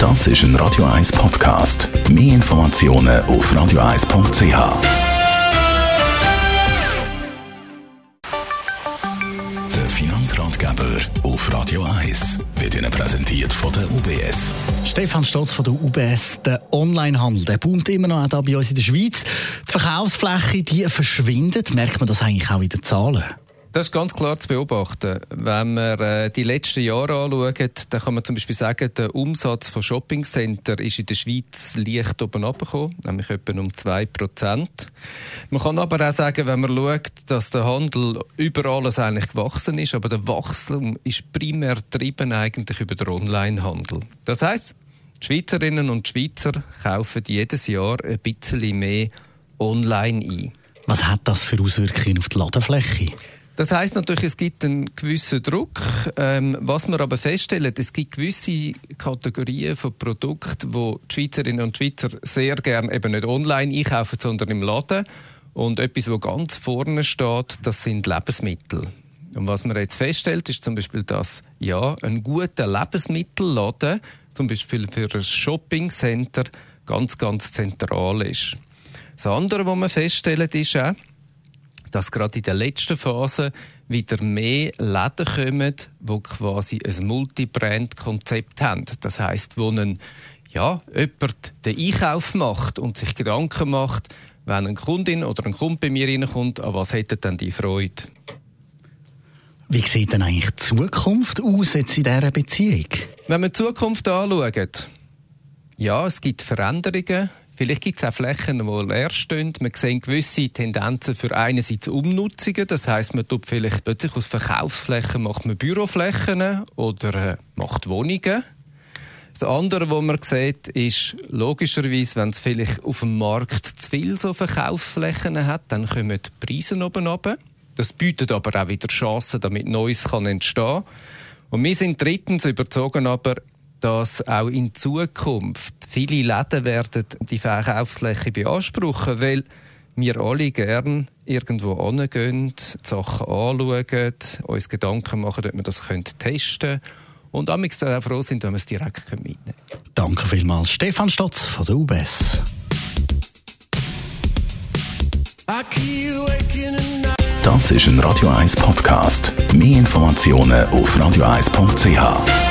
Das ist ein Radio 1 Podcast. Mehr Informationen auf radio1.ch. Der Finanzratgeber auf Radio 1 wird Ihnen präsentiert von der UBS. Stefan Stotz von der UBS, der Onlinehandel, der boomt immer noch auch hier bei uns in der Schweiz. Die Verkaufsfläche, die verschwindet. Merkt man das eigentlich auch in den Zahlen? Das ist ganz klar zu beobachten. Wenn wir äh, die letzten Jahre anschauen, dann kann man zum Beispiel sagen, der Umsatz von Shoppingcenter ist in der Schweiz leicht oben abgekommen, nämlich etwa um 2%. Man kann aber auch sagen, wenn man schaut, dass der Handel über alles eigentlich gewachsen ist, aber der Wachstum ist primär getrieben eigentlich über den Onlinehandel. Das heißt, Schweizerinnen und Schweizer kaufen jedes Jahr ein bisschen mehr online ein. Was hat das für Auswirkungen auf die Ladefläche? Das heißt natürlich, es gibt einen gewissen Druck. Ähm, was wir aber feststellen, es gibt gewisse Kategorien von Produkten, wo die Schweizerinnen und Schweizer sehr gerne eben nicht online einkaufen, sondern im Laden. Und etwas, wo ganz vorne steht, das sind Lebensmittel. Und was man jetzt feststellt, ist zum Beispiel, dass ja ein guter Lebensmittelladen, zum Beispiel für ein Shoppingcenter, ganz, ganz zentral ist. Das andere, was man feststellt, ist auch, dass gerade in der letzten Phase wieder mehr Läden kommen, die quasi ein Multibrand-Konzept haben. Das heißt, wo ein, ja, jemand den Einkauf macht und sich Gedanken macht, wenn eine Kundin oder ein Kunde bei mir reinkommt, an was hätte denn die Freude? Wie sieht denn eigentlich die Zukunft aus jetzt in dieser Beziehung? Wenn wir die Zukunft anschauen, ja, es gibt Veränderungen. Vielleicht gibt es auch Flächen, die leer stehen. Man sieht gewisse Tendenzen für einerseits Umnutzungen. Das heißt, man tut vielleicht plötzlich aus Verkaufsflächen macht man Büroflächen oder äh, macht Wohnungen. Das andere, was man sieht, ist logischerweise, wenn es vielleicht auf dem Markt zu viele so Verkaufsflächen hat, dann kommen die Preise oben runter. Das bietet aber auch wieder Chancen, damit Neues entstehen kann. Und wir sind drittens überzogen aber, dass auch in Zukunft viele Läden werden die Verkaufsfläche beanspruchen, weil wir alle gern irgendwo hingehen, Sachen anschauen, uns Gedanken machen, ob wir das testen können und amix dann auch froh sind, wenn wir es direkt mitnehmen können. Danke vielmals, Stefan Stotz von der UBS. Das ist ein Radio 1 Podcast. Mehr Informationen auf radio1.ch.